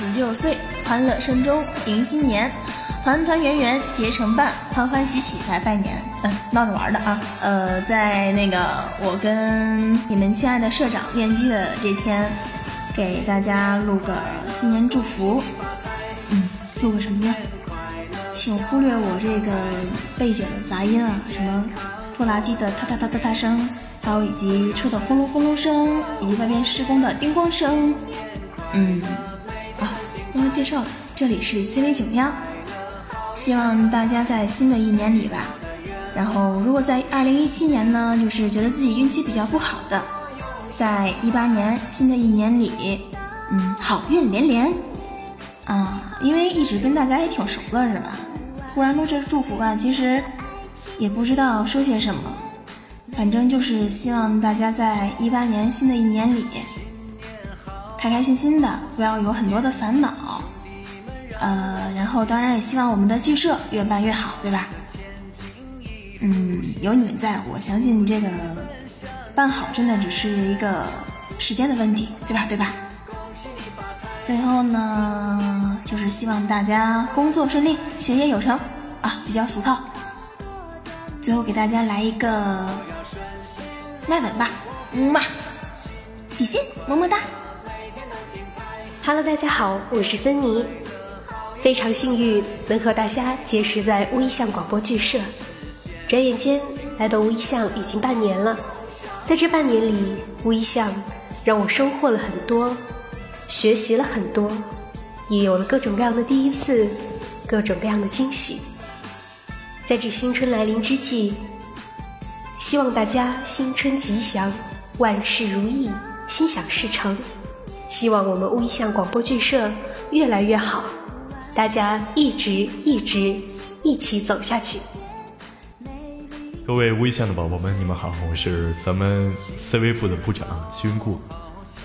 辞旧岁，欢乐声中迎新年，团团圆圆结成伴，欢欢喜喜来拜年。嗯，闹着玩的啊。呃，在那个我跟你们亲爱的社长面基的这天，给大家录个新年祝福。嗯，录个什么呢？请忽略我这个背景的杂音啊，什么拖拉机的哒哒哒哒哒声，还有以及车的轰隆轰隆声，以及外边施工的叮咣声。嗯，介绍了，这里是 CV 九幺，希望大家在新的一年里吧，然后如果在二零一七年呢，就是觉得自己运气比较不好的，在一八年新的一年里，嗯，好运连连。啊，因为一直跟大家也挺熟了，是吧？忽然录这祝福吧，其实也不知道说些什么，反正就是希望大家在一八年新的一年里，开开心心的，不要有很多的烦恼。呃，然后当然也希望我们的剧社越办越好，对吧？嗯，有你们在，我相信这个办好真的只是一个时间的问题，对吧？对吧？最后呢，就是希望大家工作顺利，学业有成啊，比较俗套。最后给大家来一个麦吻吧，嗯嘛，比心，么么哒。Hello，大家好，我是芬妮，非常幸运能和大家结识在乌衣巷广播剧社。转眼间来到乌衣巷已经半年了，在这半年里，乌衣巷让我收获了很多。学习了很多，也有了各种各样的第一次，各种各样的惊喜。在这新春来临之际，希望大家新春吉祥，万事如意，心想事成。希望我们乌衣巷广播剧社越来越好，大家一直一直一起走下去。各位乌衣巷的宝宝们，你们好，我是咱们 CV 部的部长君顾。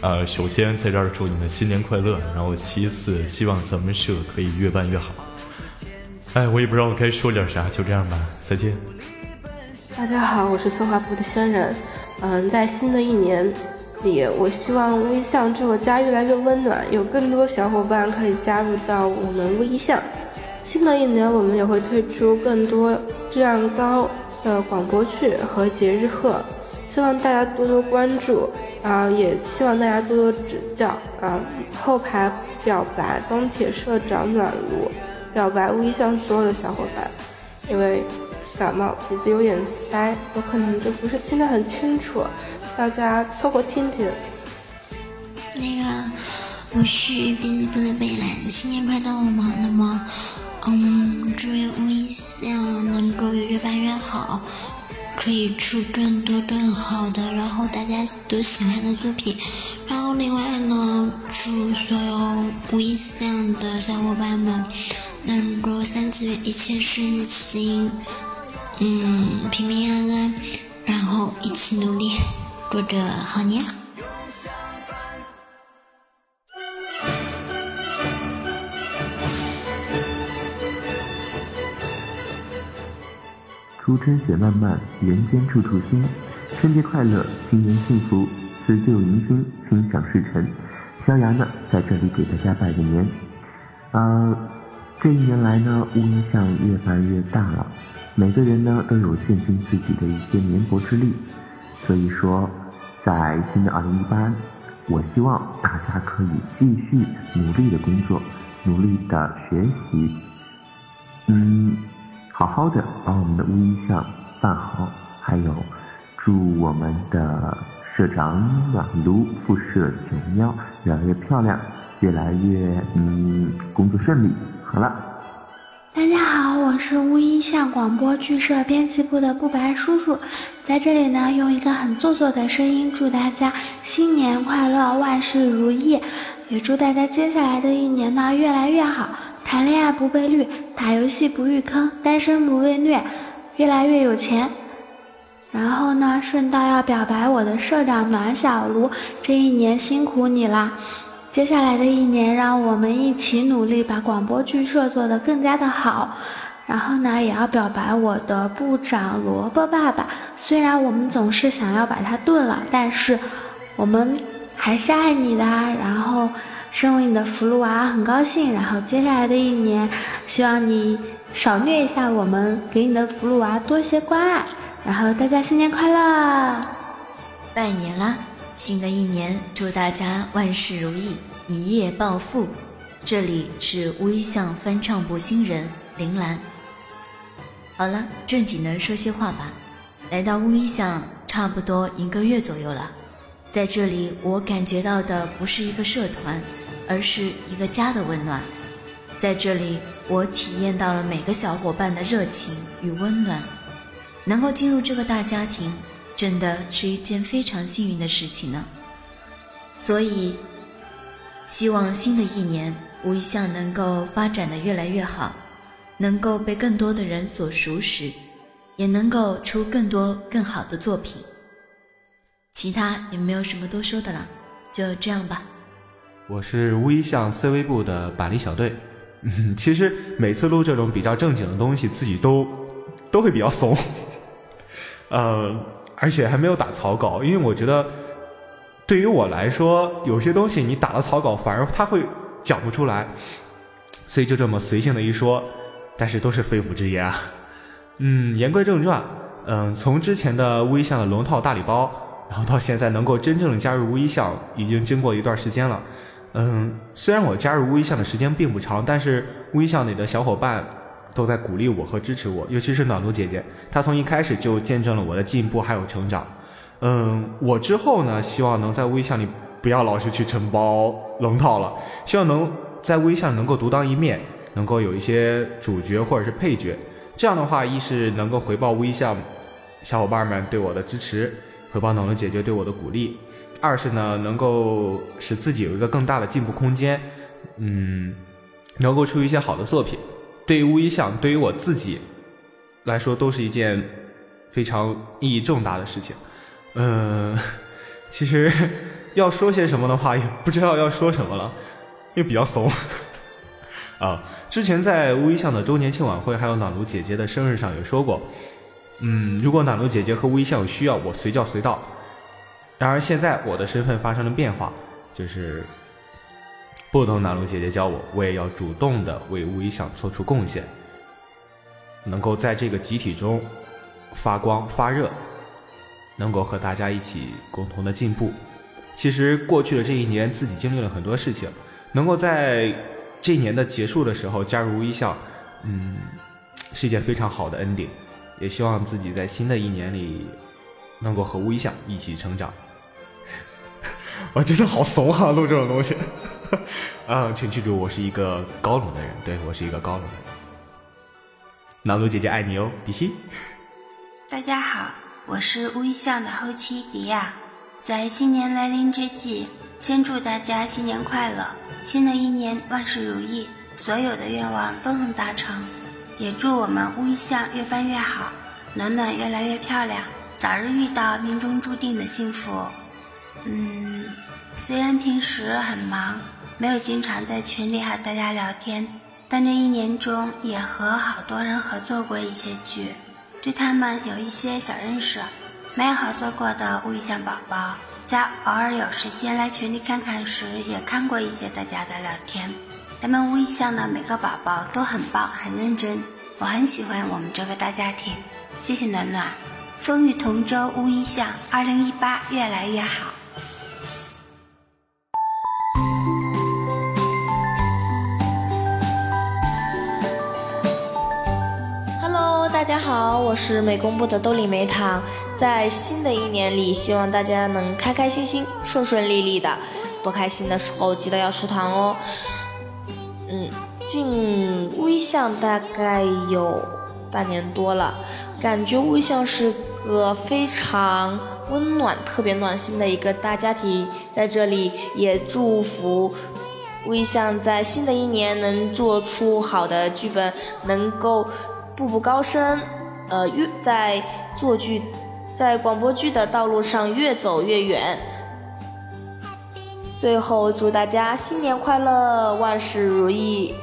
呃，首先在这儿祝你们新年快乐，然后其次希望咱们社可以越办越好。哎，我也不知道该说点啥，就这样吧，再见。大家好，我是策划部的仙人。嗯，在新的一年里，我希望微象这个家越来越温暖，有更多小伙伴可以加入到我们微象。新的一年，我们也会推出更多质量高的广播剧和节日贺，希望大家多多关注。啊，也希望大家多多指教啊！后排表白钢铁社长暖炉，表白微笑所有的小伙伴。因为感冒，鼻子有点塞，我可能就不是听得很清楚，大家凑合听听。那个，我是编辑部的贝兰，新年快到了嘛？那么，嗯，祝愿微笑能够越办越好。可以出更多更好的，然后大家都喜欢的作品。然后另外呢，祝所有不一样的小伙伴们能够三次元一切顺心，嗯，平平安安，然后一起努力，过个好年。初春雪漫漫，人间处处新。春节快乐，新年幸福，辞旧迎新，心想事成。肖阳呢，在这里给大家拜个年。啊，这一年来呢，乌衣巷越办越大了，每个人呢都有献尽自己的一些绵薄之力。所以说，在新的二零一八，我希望大家可以继续努力的工作，努力的学习。嗯。好好的把我们的乌衣巷办好，还有祝我们的社长暖炉副社九喵越来越漂亮，越来越嗯工作顺利。好了，大家好，我是乌衣巷广播剧社编辑部的不白叔叔，在这里呢用一个很做作的声音祝大家新年快乐，万事如意，也祝大家接下来的一年呢越来越好。谈恋爱不被绿，打游戏不遇坑，单身不被虐，越来越有钱。然后呢，顺道要表白我的社长暖小卢，这一年辛苦你啦！接下来的一年，让我们一起努力，把广播剧社做得更加的好。然后呢，也要表白我的部长萝卜爸爸，虽然我们总是想要把他炖了，但是我们还是爱你的。然后。身为你的福禄娃很高兴。然后接下来的一年，希望你少虐一下我们，给你的福禄娃多些关爱。然后大家新年快乐！拜年啦！新的一年，祝大家万事如意，一夜暴富。这里是微象翻唱部新人铃兰。好了，正经的说些话吧。来到微象差不多一个月左右了，在这里我感觉到的不是一个社团，而是一个家的温暖。在这里，我体验到了每个小伙伴的热情与温暖。能够进入这个大家庭，真的是一件非常幸运的事情呢。所以，希望新的一年。微象能够发展的越来越好，能够被更多的人所熟识，也能够出更多更好的作品。其他也没有什么多说的了，就这样吧。我是微象 CV 部的板栗小队。嗯，其实每次录这种比较正经的东西，自己都都会比较怂。呃，而且还没有打草稿，因为我觉得对于我来说，有些东西你打了草稿，反而它会。讲不出来，所以就这么随性的一说，但是都是肺腑之言啊。嗯，言归正传，嗯，从之前的微象的龙套大礼包，然后到现在能够真正的加入微象，已经经过一段时间了。嗯，虽然我加入微象的时间并不长，但是微象里的小伙伴都在鼓励我和支持我，尤其是暖炉姐姐，她从一开始就见证了我的进步还有成长。嗯，我之后呢，希望能在微象里。不要老是去承包龙套了，希望能在微象能够独当一面，能够有一些主角或者是配角。这样的话，一是能够回报微象小伙伴们对我的支持，回报暖炉姐姐对我的鼓励；二是呢，能够使自己有一个更大的进步空间，嗯，能够出一些好的作品。对于乌衣巷，对于我自己来说，都是一件非常意义重大的事情。嗯，其实。要说些什么的话，也不知道要说什么了，因为比较怂。啊，之前在微巷的周年庆晚会，还有暖炉姐姐的生日上有说过，嗯，如果暖炉姐姐和微象有需要，我随叫随到。然而现在我的身份发生了变化，就是不等暖炉姐姐教我，我也要主动的为微象做出贡献，能够在这个集体中发光发热，能够和大家一起共同的进步。其实过去的这一年，自己经历了很多事情，能够在这一年的结束的时候加入微笑，嗯，是一件非常好的 ending。也希望自己在新的一年里能够和微笑一起成长。我真的好怂啊，录这种东西。啊，请记住，我是一个高冷的人，对我是一个高冷的人。南露姐姐爱你哦，比心。大家好，我是乌衣巷的后期迪亚。在新年来临之际，先祝大家新年快乐，新的一年万事如意，所有的愿望都能达成。也祝我们乌衣巷越办越好，暖暖越来越漂亮，早日遇到命中注定的幸福。嗯，虽然平时很忙，没有经常在群里和大家聊天，但这一年中也和好多人合作过一些剧，对他们有一些小认识。没有合作过的微象宝宝，在偶尔有时间来群里看看时，也看过一些大家的聊天。咱们微象的每个宝宝都很棒，很认真，我很喜欢我们这个大家庭。谢谢暖暖，风雨同舟，乌衣巷，二零一八越来越好。大家好，我是美工部的兜里梅糖。在新的一年里，希望大家能开开心心、顺顺利利的。不开心的时候，记得要吃糖哦。嗯，进微象大概有半年多了，感觉微象是个非常温暖、特别暖心的一个大家庭。在这里也祝福微象在新的一年能做出好的剧本，能够。步步高升，呃，越在做剧，在广播剧的道路上越走越远。最后，祝大家新年快乐，万事如意。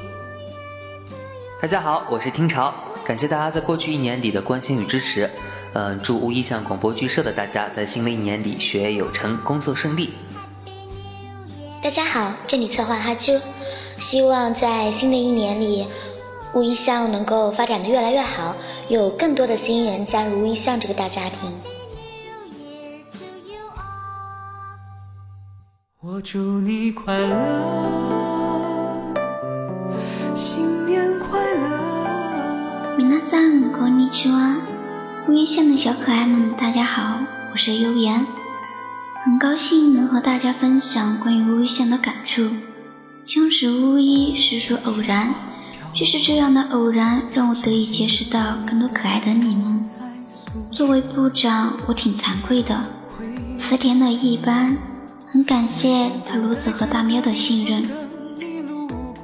大家好，我是听潮，感谢大家在过去一年里的关心与支持。嗯，祝无意向广播剧社的大家在新的一年里学业有成，工作顺利。大家好。好，这里策划哈啾，希望在新的一年里，乌衣巷能够发展的越来越好，有更多的新人加入乌衣巷这个大家庭。我祝你快乐，新年快乐。皆さんこんにちは，乌衣巷的小可爱们，大家好，我是悠言，很高兴能和大家分享关于乌衣巷的感触。相识乌衣实属偶然， 就是这样的偶然，让我得以结识到更多可爱的你们。作为部长，我挺惭愧的，词填的一般。很感谢大骡子和大喵的信任，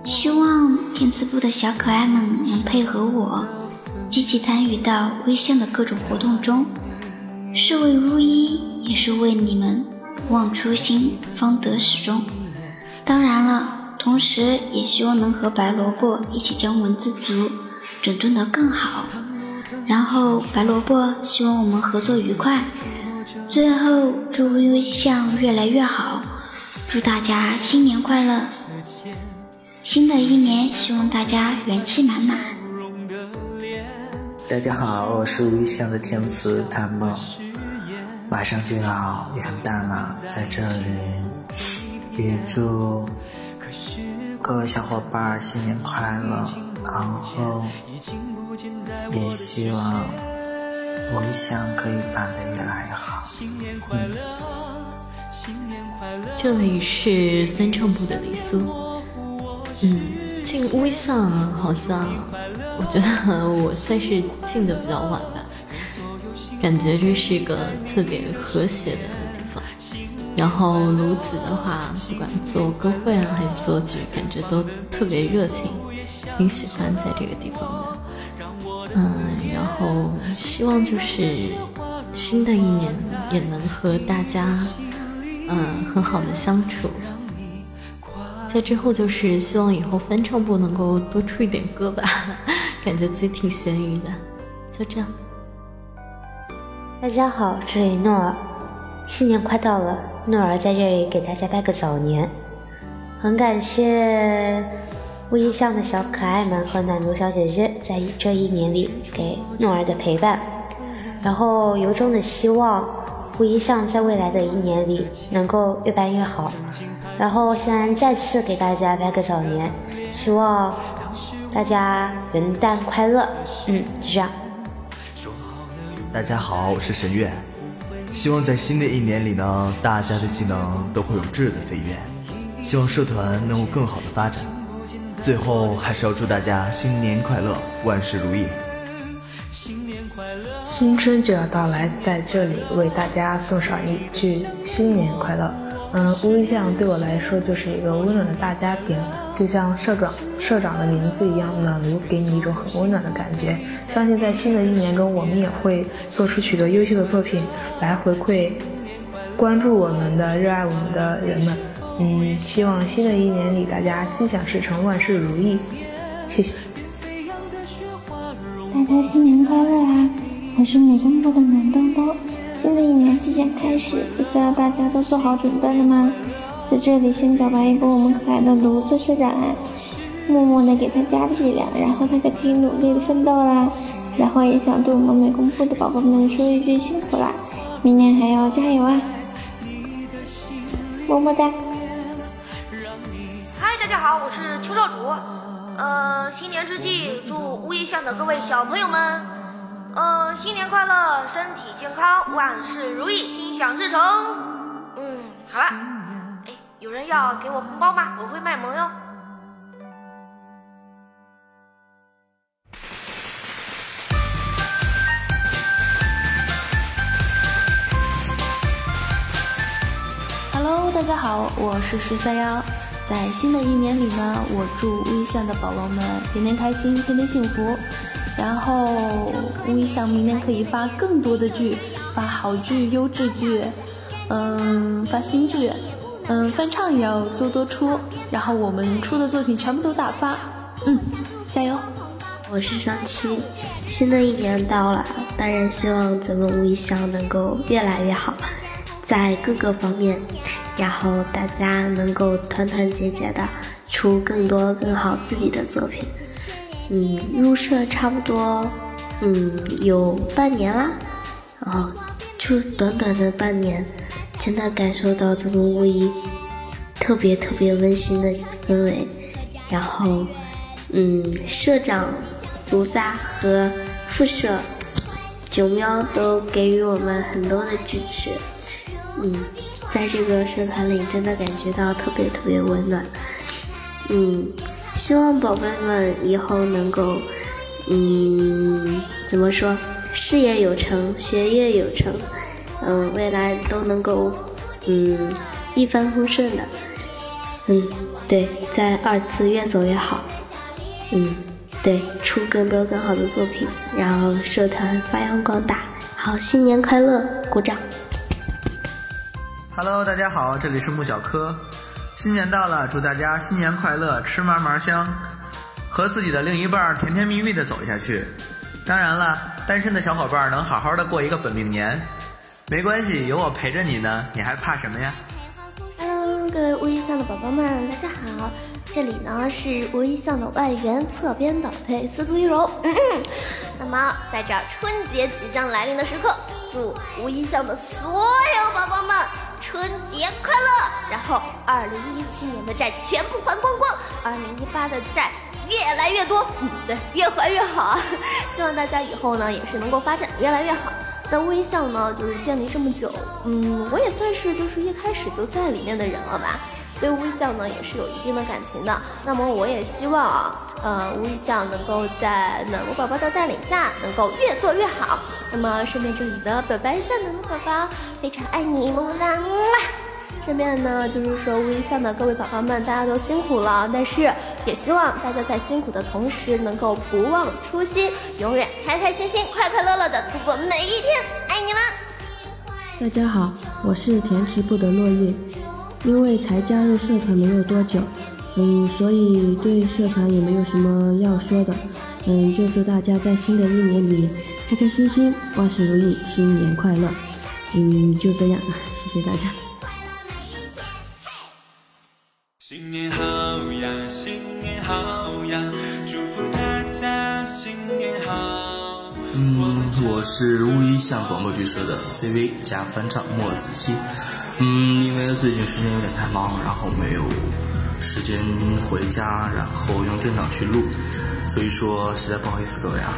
希望填词部的小可爱们能配合我，积极参与到微信的各种活动中，是为乌衣，也是为你们。不忘初心，方得始终。当然了，同时也希望能和白萝卜一起将文字组整顿得更好。然后，白萝卜希望我们合作愉快。最后，祝微象越来越好，祝大家新年快乐！新的一年，希望大家元气满满。大家好，我是微象的填词谭梦，马上就要元旦了，在这里也祝各位小伙伴新年快乐，然后也希望微象可以办得越来越好。这里是翻唱部的李苏。嗯，进微象好像，我觉得我算是进的比较晚吧。感觉这是一个特别和谐的。然后卢子的话，不管做歌会啊还是做剧，感觉都特别热情，挺喜欢在这个地方的。嗯，然后希望就是。新的一年也能和大家，嗯，很好的相处。在之后就是希望以后翻唱部能够多出一点歌吧，感觉自己挺咸鱼的。就这样。大家好，这里诺尔，新年快到了，诺儿在这里给大家拜个早年。很感谢乌衣巷的小可爱们和暖炉小姐姐在这一年里给诺儿的陪伴。然后由衷的希望乌衣巷在未来的一年里能够越办越好。然后现在再次给大家拜个早年，希望大家元旦快乐。嗯，就这样。大家好，我是神月，希望在新的一年里呢，大家的技能都会有质的飞跃，希望社团能有更好的发展。最后还是要祝大家新年快乐，万事如意。新春就要到来，在这里为大家送上一句新年快乐。嗯，乌衣巷对我来说就是一个温暖的大家庭，就像社长社长的名字一样，暖炉给你一种很温暖的感觉。相信在新的一年中，我们也会做出许多优秀的作品来回馈关注我们的、热爱我们的人们。嗯，希望新的一年里大家心想事成，万事如意。谢谢。大家新年快乐啊！我是美工部的暖冬冬，新的一年即将开始，不知道大家都做好准备了吗？在这里先表白一波我们可爱的炉子社长啊，默默的给他加力量，然后他就可以努力的奋斗啦。然后也想对我们美工部的宝宝们说一句辛苦啦，明年还要加油啊！么么哒。嗨，大家好，我是邱少主。呃，新年之际，祝乌衣巷的各位小朋友们。呃，新年快乐，身体健康，万事如意，心想事成。嗯，好了，有人要给我红包吗？我会卖萌哟。Hello，大家好，我是十三幺。在新的一年里呢，我祝微笑的宝宝们天天开心，天天幸福。然后乌衣巷明年可以发更多的剧，发好剧、优质剧，嗯，发新剧，嗯，翻唱也要多多出。然后我们出的作品全部都大发，嗯，加油！我是上期，新的一年到了，当然希望咱们乌衣巷能够越来越好。在各个方面，然后大家能够团团结结的出更多更好自己的作品。嗯，入社差不多，嗯，有半年啦，然后就短短的半年，真的感受到咱们巫医特别特别温馨的氛围。然后，嗯，社长卢萨和副社九喵都给予我们很多的支持。嗯，在这个社团里，真的感觉到特别特别温暖。嗯。希望宝贝们以后能够，嗯，怎么说，事业有成，学业有成，嗯，未来都能够，嗯，一帆风顺的，嗯，对，在二次越走越好，嗯，对，出更多更好的作品，然后社团发扬光大。好，新年快乐，鼓掌。Hello，大家好，这里是穆小柯。新年到了，祝大家新年快乐，吃嘛嘛香，和自己的另一半甜甜蜜蜜的走下去。当然了，单身的小伙伴能好好的过一个本命年，没关系，有我陪着你呢，你还怕什么呀？Hello，各位乌衣巷的宝宝们，大家好，这里呢是乌衣巷的外援侧边导配司徒一柔。那么在这春节即将来临的时刻，祝乌衣巷的所有宝宝们。春节快乐！然后，二零一七年的债全部还光光，二零一八的债越来越多，嗯，对，越还越好！希望大家以后呢也是能够发展越来越好。那微笑呢，就是建立这么久，嗯，我也算是就是一开始就在里面的人了吧。对微笑呢也是有一定的感情的。那么我也希望啊，呃，微笑能够在暖炉宝宝的带领下，能够越做越好。那么顺便这里的白白下暖炉宝宝非常爱你，么么哒。顺便呢，就是说微笑的各位宝宝们，大家都辛苦了，但是也希望大家在辛苦的同时，能够不忘初心，永远开开心心、快快乐乐的度过每一天。爱你们！大家好，我是甜食不得落叶。因为才加入社团没有多久，嗯，所以对社团也没有什么要说的，嗯，就祝大家在新的一年里开开心心，万事如意，新年快乐，嗯，就这样，谢谢大家。新年好呀，新年好呀，祝福大家新年好。嗯，我是乌衣巷广播剧社的 CV 加翻唱莫子兮。嗯，因为最近时间有点太忙，然后没有时间回家，然后用电脑去录，所以说实在不好意思各位啊。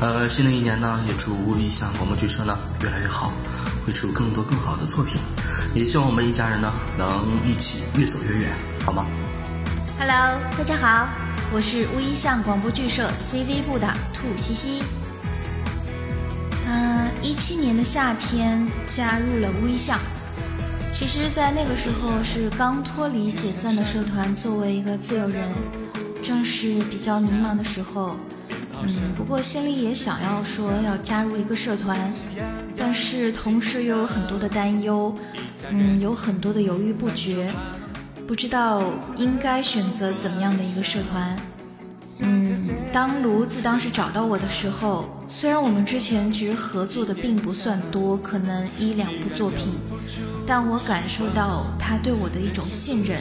呃，新的一年呢，也祝理想广播剧社呢越来越好，会出更多更好的作品，也希望我们一家人呢能一起越走越远，好吗？Hello，大家好，我是乌衣巷广播剧社 CV 部的兔西西。嗯，一七年的夏天加入了乌衣巷。其实，在那个时候是刚脱离解散的社团，作为一个自由人，正是比较迷茫的时候。嗯，不过心里也想要说要加入一个社团，但是同时又有很多的担忧，嗯，有很多的犹豫不决，不知道应该选择怎么样的一个社团。嗯，当炉子当时找到我的时候，虽然我们之前其实合作的并不算多，可能一两部作品，但我感受到他对我的一种信任，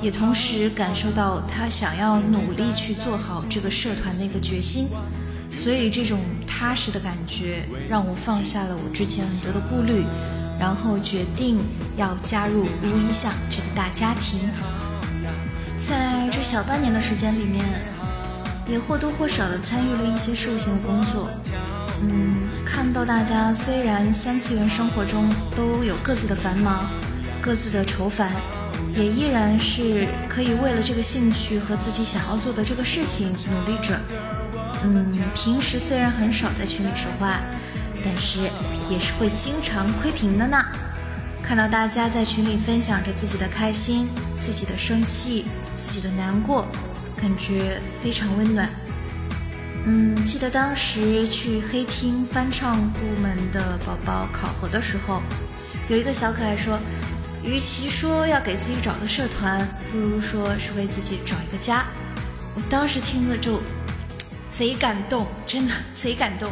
也同时感受到他想要努力去做好这个社团的一个决心，所以这种踏实的感觉让我放下了我之前很多的顾虑，然后决定要加入乌衣巷这个大家庭。在这小半年的时间里面。也或多或少的参与了一些事务性的工作，嗯，看到大家虽然三次元生活中都有各自的繁忙，各自的愁烦，也依然是可以为了这个兴趣和自己想要做的这个事情努力着。嗯，平时虽然很少在群里说话，但是也是会经常窥屏的呢。看到大家在群里分享着自己的开心、自己的生气、自己的难过。感觉非常温暖。嗯，记得当时去黑厅翻唱部门的宝宝考核的时候，有一个小可爱说，与其说要给自己找个社团，不如说是为自己找一个家。我当时听了就贼感动，真的贼感动。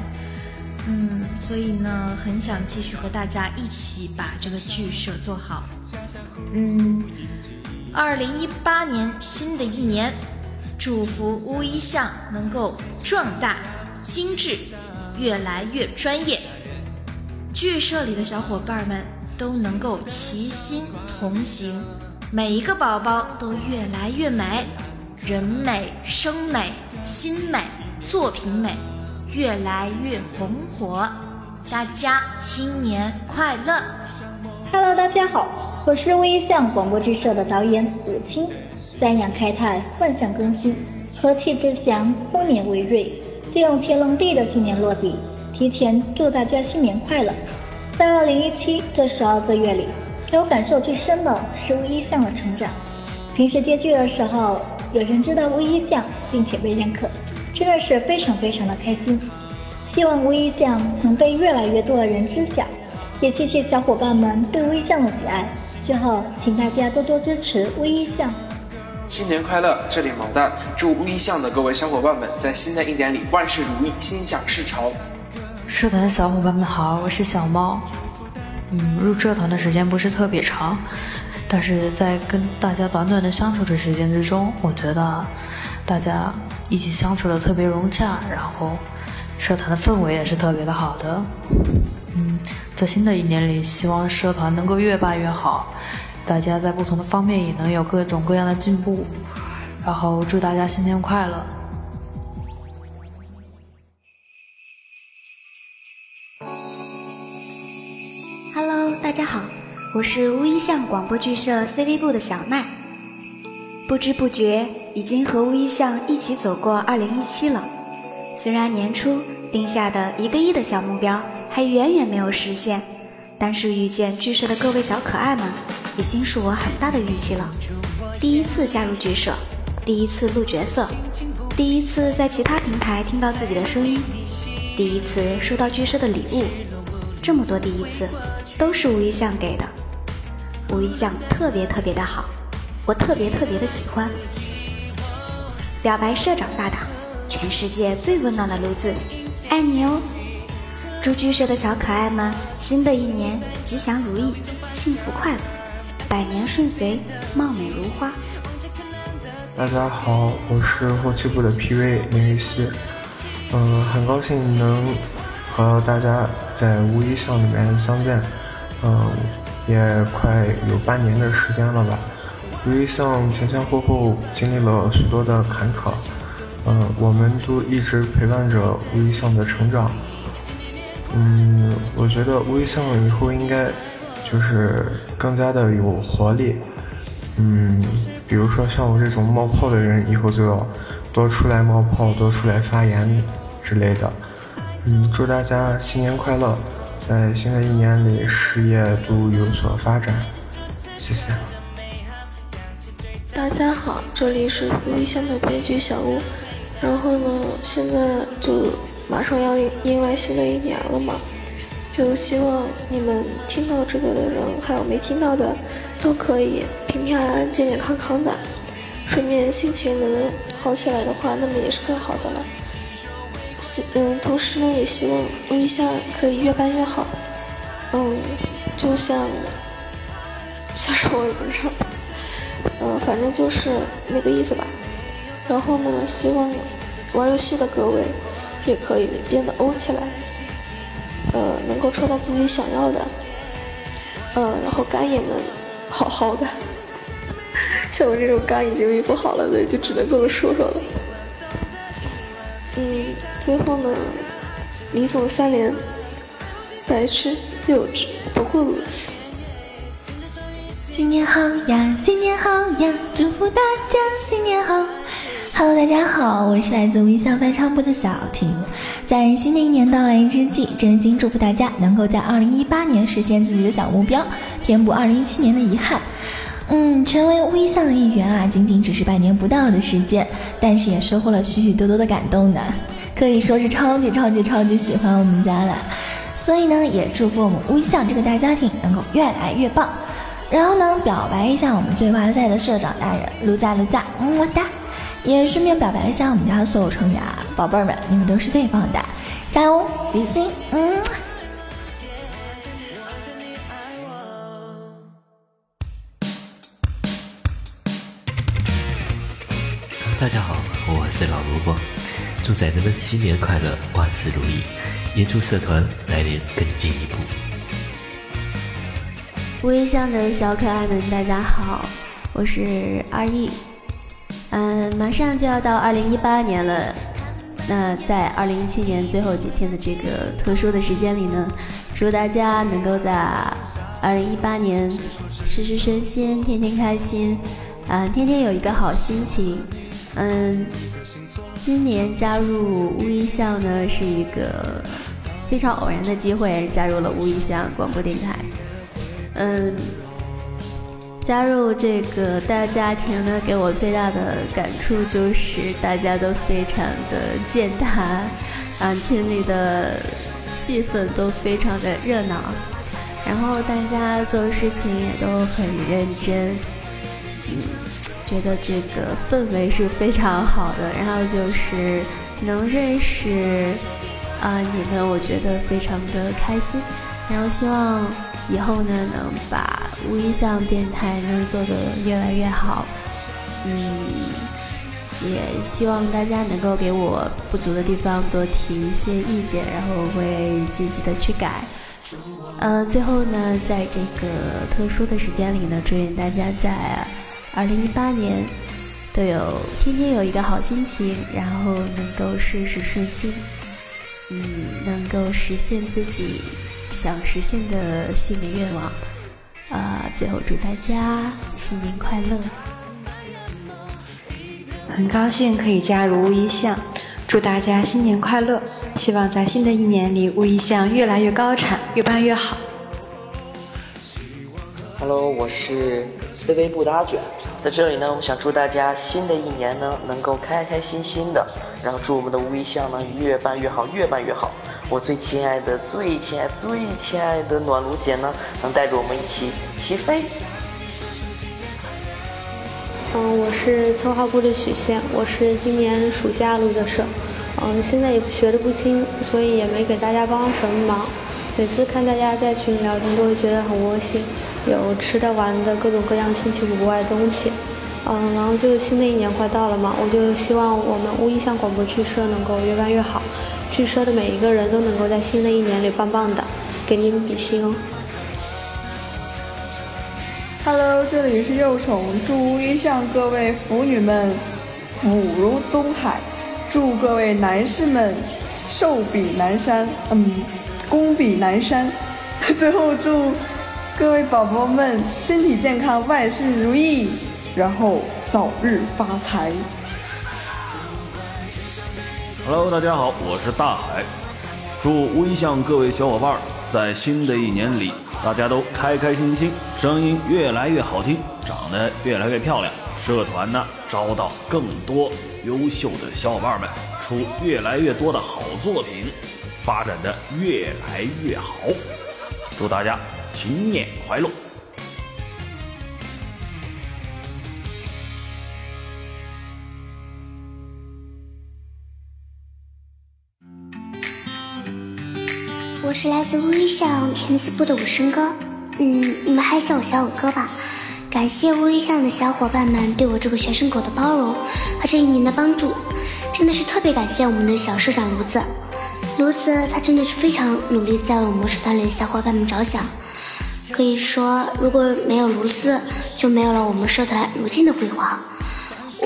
嗯，所以呢，很想继续和大家一起把这个剧社做好。嗯，二零一八年新的一年，祝福乌衣巷能够壮大、精致，越来越专业。剧社里的小伙伴们都能够齐心同行，每一个宝宝都越来越美，人美、声美、心美、作品美，越来越红火。大家新年快乐！Hello，大家好，我是微象广播剧社的导演武清。三阳开泰，万象更新，和气之祥，丰年为瑞，借用天龙地的新年落地。提前祝大家新年快乐！在二零一七这十二个月里，给我感受最深的是乌衣巷的成长。平时接剧的时候，有人知道乌衣巷，并且被认可，真的是非常非常的开心。希望乌衣巷能被越来越多的人知晓，也谢谢小伙伴们对乌衣巷的喜爱。最后，请大家多多支持乌衣巷。新年快乐！这里毛蛋，祝乌衣巷的各位小伙伴们在新的一年里万事如意，心想事成。社团的小伙伴们好，我是小猫。嗯，入社团的时间不是特别长，但是在跟大家短短的相处的时间之中，我觉得大家一起相处的特别融洽，然后社团的氛围也是特别的好的。嗯，在新的一年里，希望社团能够越办越好，大家在不同的方面也能有各种各样的进步。然后祝大家新年快乐！大家好，我是乌衣巷广播剧社 CV 部的小奈。不知不觉已经和乌衣巷一起走过2017了。虽然年初定下的一个亿的小目标还远远没有实现，但是遇见剧社的各位小可爱们，已经是我很大的运气了。第一次加入剧社，第一次录角色，第一次在其他平台听到自己的声音，第一次收到剧社的礼物，这么多第一次。都是吴一相给的，吴一相特别特别的好，我特别特别的喜欢。表白社长大大，全世界最温暖的炉子，爱你哦！祝剧社的小可爱们，新的一年吉祥如意，幸福快乐，百年顺遂，貌美如花。大家好，我是后期部的 PV 林雨熙，嗯，很高兴能和大家在吴一巷里面相见。嗯，也快有半年的时间了吧。吴一巷前前后后经历了许多的坎坷，嗯，我们都一直陪伴着吴一巷的成长。嗯，我觉得吴一巷以后应该就是更加的有活力。嗯，比如说像我这种冒泡的人，以后就要多出来冒泡，多出来发言之类的。嗯，祝大家新年快乐！在新的一年里，事业都有所发展。谢谢。大家好，这里是福一乡的编剧小屋。然后呢，现在就马上要迎来新的一年了嘛，就希望你们听到这个的人，还有没听到的，都可以平平安安、健健康康的。顺便心情能好起来的话，那么也是更好的了。希嗯，同时呢，也希望乌一巷可以越办越好。嗯，就像，像是我也不知道，嗯，反正就是那个意思吧。然后呢，希望玩游戏的各位也可以变得欧起来，呃，能够抽到自己想要的，嗯，然后肝也能好好的。像我这种肝已经不好了的，就只能这么说说了。嗯，最后呢，李总三连，白痴幼稚，不过如此。新年好呀，新年好呀，祝福大家新年好。Hello，大家好，我是来自微笑翻唱部的小婷，在新的一年到来之际，真心祝福大家能够在二零一八年实现自己的小目标，填补二零一七年的遗憾。嗯，成为微笑的一员啊，仅仅只是半年不到的时间，但是也收获了许许多多的感动呢，可以说是超级超级超级喜欢我们家了。所以呢，也祝福我们微笑这个大家庭能够越来越棒。然后呢，表白一下我们最哇塞的社长大人卢家卢家，么哒！也顺便表白一下我们家所有成员啊，宝贝儿们，你们都是最棒的，加油，比心，嗯。大家好，我是老萝卜，祝崽子们新年快乐，万事如意，也祝社团来年更进一步。微笑的小可爱们，大家好，我是二易。嗯，马上就要到二零一八年了。那在二零一七年最后几天的这个特殊的时间里呢，祝大家能够在二零一八年事事顺心，天天开心，啊，天天有一个好心情。嗯，今年加入乌衣巷呢是一个非常偶然的机会，加入了乌衣巷广播电台。嗯。加入这个大家庭呢，给我最大的感触就是大家都非常的健谈，啊，群里的气氛都非常的热闹，然后大家做事情也都很认真，嗯，觉得这个氛围是非常好的，然后就是能认识啊你们，我觉得非常的开心，然后希望。以后呢，能把无一项电台能做得越来越好，嗯，也希望大家能够给我不足的地方多提一些意见，然后我会积极的去改。呃，最后呢，在这个特殊的时间里呢，祝愿大家在二零一八年都有天天有一个好心情，然后能够事事顺心，嗯，能够实现自己。想实现的新年愿望，呃，最后祝大家新年快乐！很高兴可以加入乌衣巷，祝大家新年快乐！希望在新的一年里，乌衣巷越来越高产，越办越好。Hello，我是 CV 部的阿卷，在这里呢，我想祝大家新的一年呢能够开开心心的，然后祝我们的乌衣巷呢越办越好，越办越好。我最亲爱的、最亲爱、最亲爱的暖炉姐呢，能带着我们一起起飞。嗯，我是策划部的许仙，我是今年暑假录的社，嗯，现在也学的不精，所以也没给大家帮什么忙。每次看大家在群里聊天，都会觉得很窝心，有吃的、玩的，各种各样稀奇古怪的东西。嗯，然后就新的一年快到了嘛，我就希望我们乌衣巷广播剧社能够越办越好。据说的每一个人都能够在新的一年里棒棒的，给你们比心哦！Hello，这里是幼宠，祝乌衣巷各位腐女们福如东海，祝各位男士们寿比南山，嗯，功比南山。最后祝各位宝宝们身体健康，万事如意，然后早日发财。Hello，大家好，我是大海。祝微巷各位小伙伴在新的一年里，大家都开开心心，声音越来越好听，长得越来越漂亮，社团呢招到更多优秀的小伙伴们，出越来越多的好作品，发展的越来越好。祝大家新年快乐！我是来自乌衣巷填词部的五声哥，嗯，你们还叫我小五哥吧。感谢乌衣巷的小伙伴们对我这个学生狗的包容和这一年的帮助，真的是特别感谢我们的小社长炉子。炉子他真的是非常努力在为我们社团里的小伙伴们着想，可以说如果没有炉子，就没有了我们社团如今的辉煌。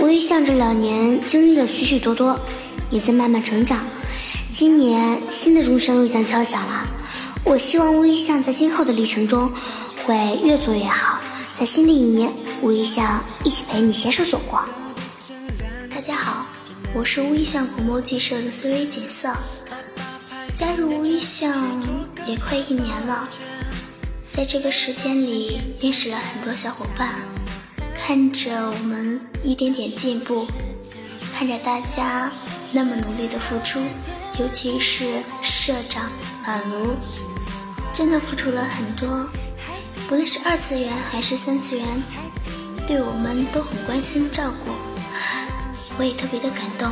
乌衣巷这两年经历了许许多多，也在慢慢成长。今年新的钟声又将敲响了，我希望乌衣巷在今后的历程中会越做越好。在新的一年，乌衣巷一起陪你携手走过。大家好，我是乌衣巷广播剧社的思维锦瑟，加入乌衣巷也快一年了，在这个时间里认识了很多小伙伴，看着我们一点点进步，看着大家那么努力的付出。尤其是社长暖炉，真的付出了很多，不论是二次元还是三次元，对我们都很关心照顾，我也特别的感动。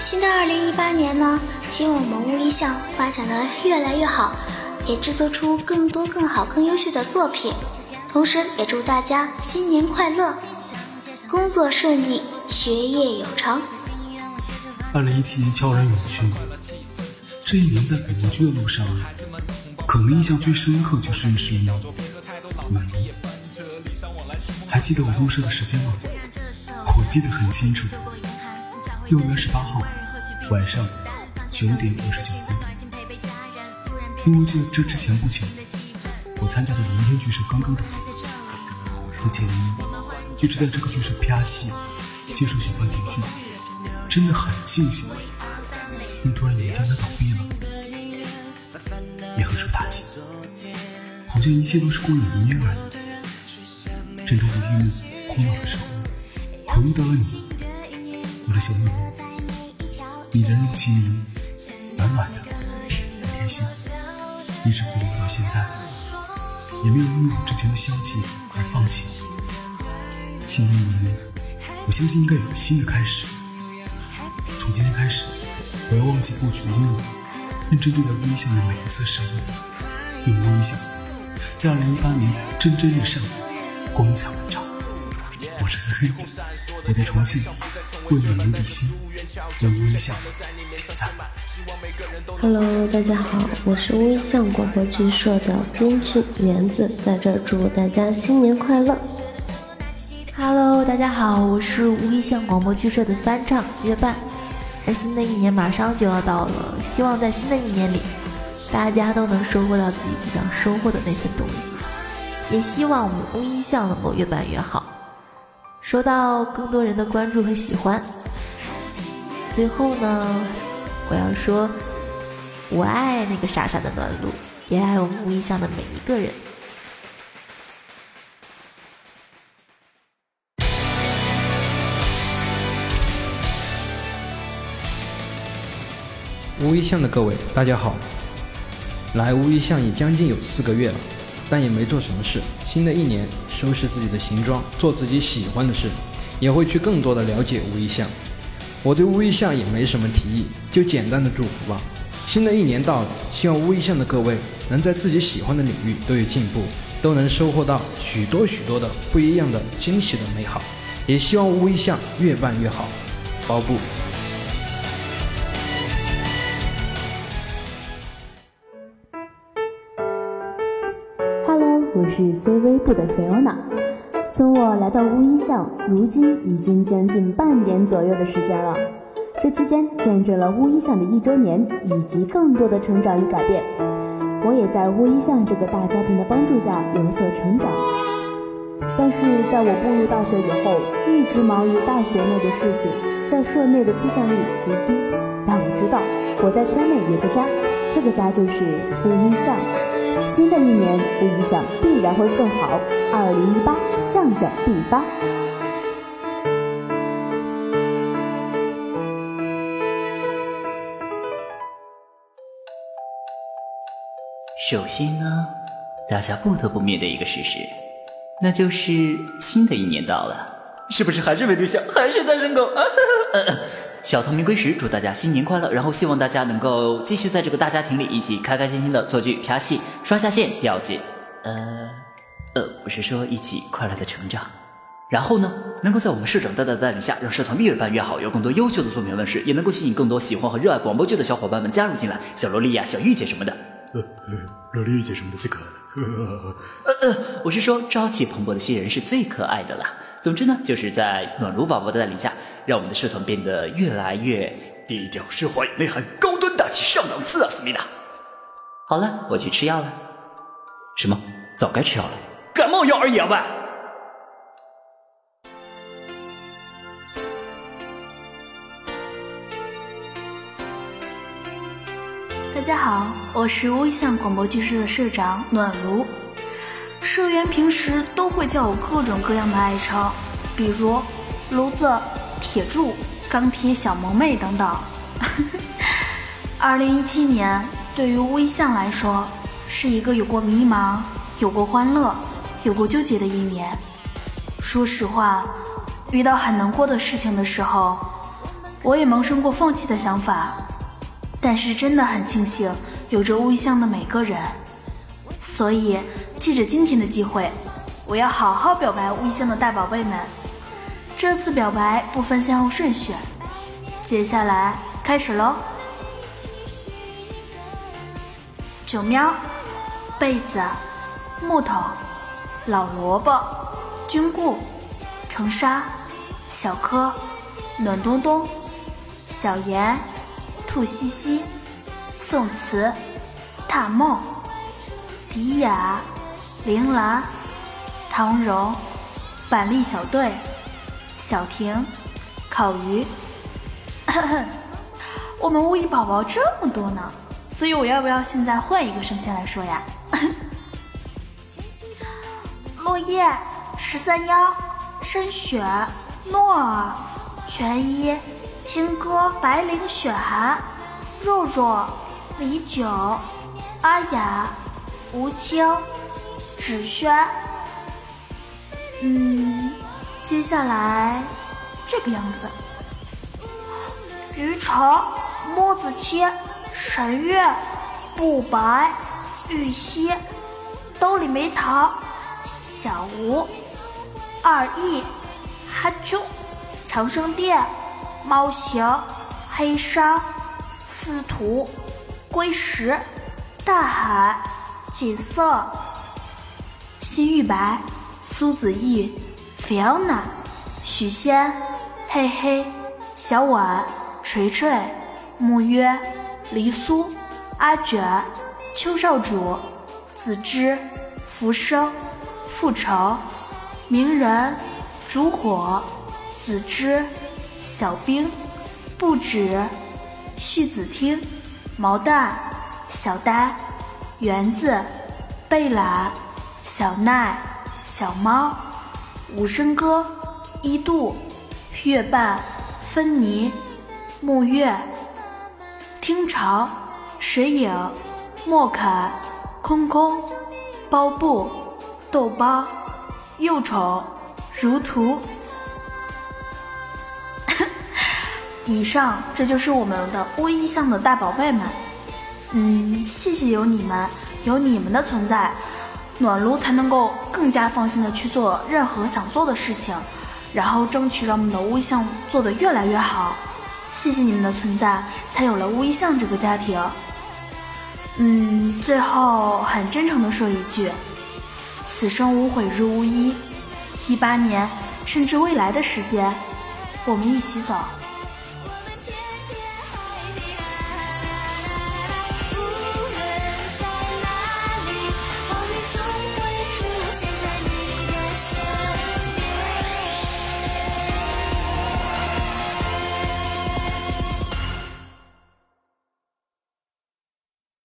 新的二零一八年呢，希望我们乌衣巷发展的越来越好，也制作出更多更好、更优秀的作品。同时，也祝大家新年快乐，工作顺利，学业有成。二零一七年悄然远去，这一年在广播剧的路上，可能印象最深刻就是认识了满意。还记得我入社的时间吗？我记得很清楚。六月十八号晚上九点五十九分，因为就这之前不久，我参加的明天剧社刚刚倒闭，之前一直在这个剧社拍戏，接受选班培训，真的很庆幸。但突然有一天它倒闭了，也很受打击，好像一切都是过眼云烟而已。正当我郁闷苦恼的时候，我遇到了你。我的小女人，你人如其名，暖暖的，很贴心，一直鼓励我到现在，也没有因为我之前的消极而放弃。新的一年，我相信应该有个新的开始。从今天开始，我要忘记过去的阴影，认真对待微笑的每一次生日，用微笑，在二零一八年蒸蒸日上，光彩万丈。我是黑黑，我在重庆为暖如比心，为微笑点赞。Hello，大家好，我是微笑广播剧社的编剧园子，在这祝大家新年快乐。Hello，大家好，我是无一巷广播剧社的翻唱月半。那新的一年马上就要到了，希望在新的一年里，大家都能收获到自己最想收获的那份东西，也希望我们无一巷能够越办越好。收到更多人的关注和喜欢。最后呢，我要说，我爱那个傻傻的暖炉，也爱我们无一巷的每一个人。无一巷的各位，大家好。来无一巷已将近有四个月了。但也没做什么事。新的一年，收拾自己的行装，做自己喜欢的事，也会去更多的了解吴一象。我对吴一象也没什么提议，就简单的祝福吧。新的一年到了，希望吴一象的各位能在自己喜欢的领域都有进步，都能收获到许多许多的不一样的惊喜的美好。也希望吴一象越办越好。包布。我是 CV 部的菲欧娜。从我来到乌衣巷，如今已经将近半年左右的时间了。这期间见证了乌衣巷的一周年，以及更多的成长与改变。我也在乌衣巷这个大家庭的帮助下有所成长。但是在我步入大学以后，一直忙于大学内的事情，在社内的出现率极低。但我知道我在圈内有个家，这个家就是乌衣巷。新的一年，无一想必然会更好。二零一八，向向必发。首先呢，大家不得不面对一个事实，那就是新的一年到了，是不是还是没对象，还是单身狗？小透明归时，祝大家新年快乐！然后希望大家能够继续在这个大家庭里一起开开心心的做剧、拍戏、刷下线、掉剧。呃，呃，不是说一起快乐的成长。然后呢，能够在我们社长大大的带领下，让社团越办越好，有更多优秀的作品问世，也能够吸引更多喜欢和热爱广播剧的小伙伴们加入进来。小萝莉呀，小御姐什么的，呃，萝莉姐什么的最可爱了。呃呃，我是说朝气蓬勃的新人是最可爱的啦。总之呢，就是在暖炉宝宝的带领下。让我们的社团变得越来越低调、奢华、有内涵、高端大气、上档次啊！思密达，好了，我去吃药了。什么？早该吃药了，感冒药而已啊！喂。大家好，我是微象广播剧社的社长暖炉。社员平时都会叫我各种各样的爱称，比如炉子。铁柱、钢铁小萌妹等等。二零一七年对于乌一象来说，是一个有过迷茫、有过欢乐、有过纠结的一年。说实话，遇到很难过的事情的时候，我也萌生过放弃的想法，但是真的很庆幸有着乌衣巷的每个人，所以借着今天的机会，我要好好表白乌衣巷的大宝贝们。这次表白不分先后顺序，接下来开始喽。九喵，被子，木头，老萝卜，菌菇，程沙，小柯，暖冬冬，小妍，兔西西，宋慈，踏梦，迪雅，铃兰，唐蓉，板栗小队。小婷，烤鱼，我们乌衣宝宝这么多呢，所以我要不要现在换一个声线来说呀？落叶，十三幺，深雪，诺尔，全一，青歌，白灵，雪寒，若若，李九，阿雅，吴青，芷轩，嗯。接下来这个样子：菊城、摸子期、神月、不白、玉溪、兜里没糖、小吴、二义、哈啾、长生殿、猫行、黑山、司徒、归石、大海、锦瑟、新玉白、苏子义 Fiona、许仙、嘿嘿、小婉、锤锤、木约、黎苏、阿卷、邱少主、子之、浮生、复仇、鸣人、烛火、子之、小冰、不止、续子听、毛蛋、小呆、园子、贝懒、小奈、小猫。五声歌，一度，月半，芬妮，木月，听潮，水影，莫凯，空空，包布，豆包，幼宠，如图。以上这就是我们的乌衣巷的大宝贝们。嗯，谢谢有你们，有你们的存在。暖炉才能够更加放心的去做任何想做的事情，然后争取让我们的乌衣巷做得越来越好。谢谢你们的存在，才有了乌衣巷这个家庭。嗯，最后很真诚的说一句：此生无悔入乌衣。一八年，甚至未来的时间，我们一起走。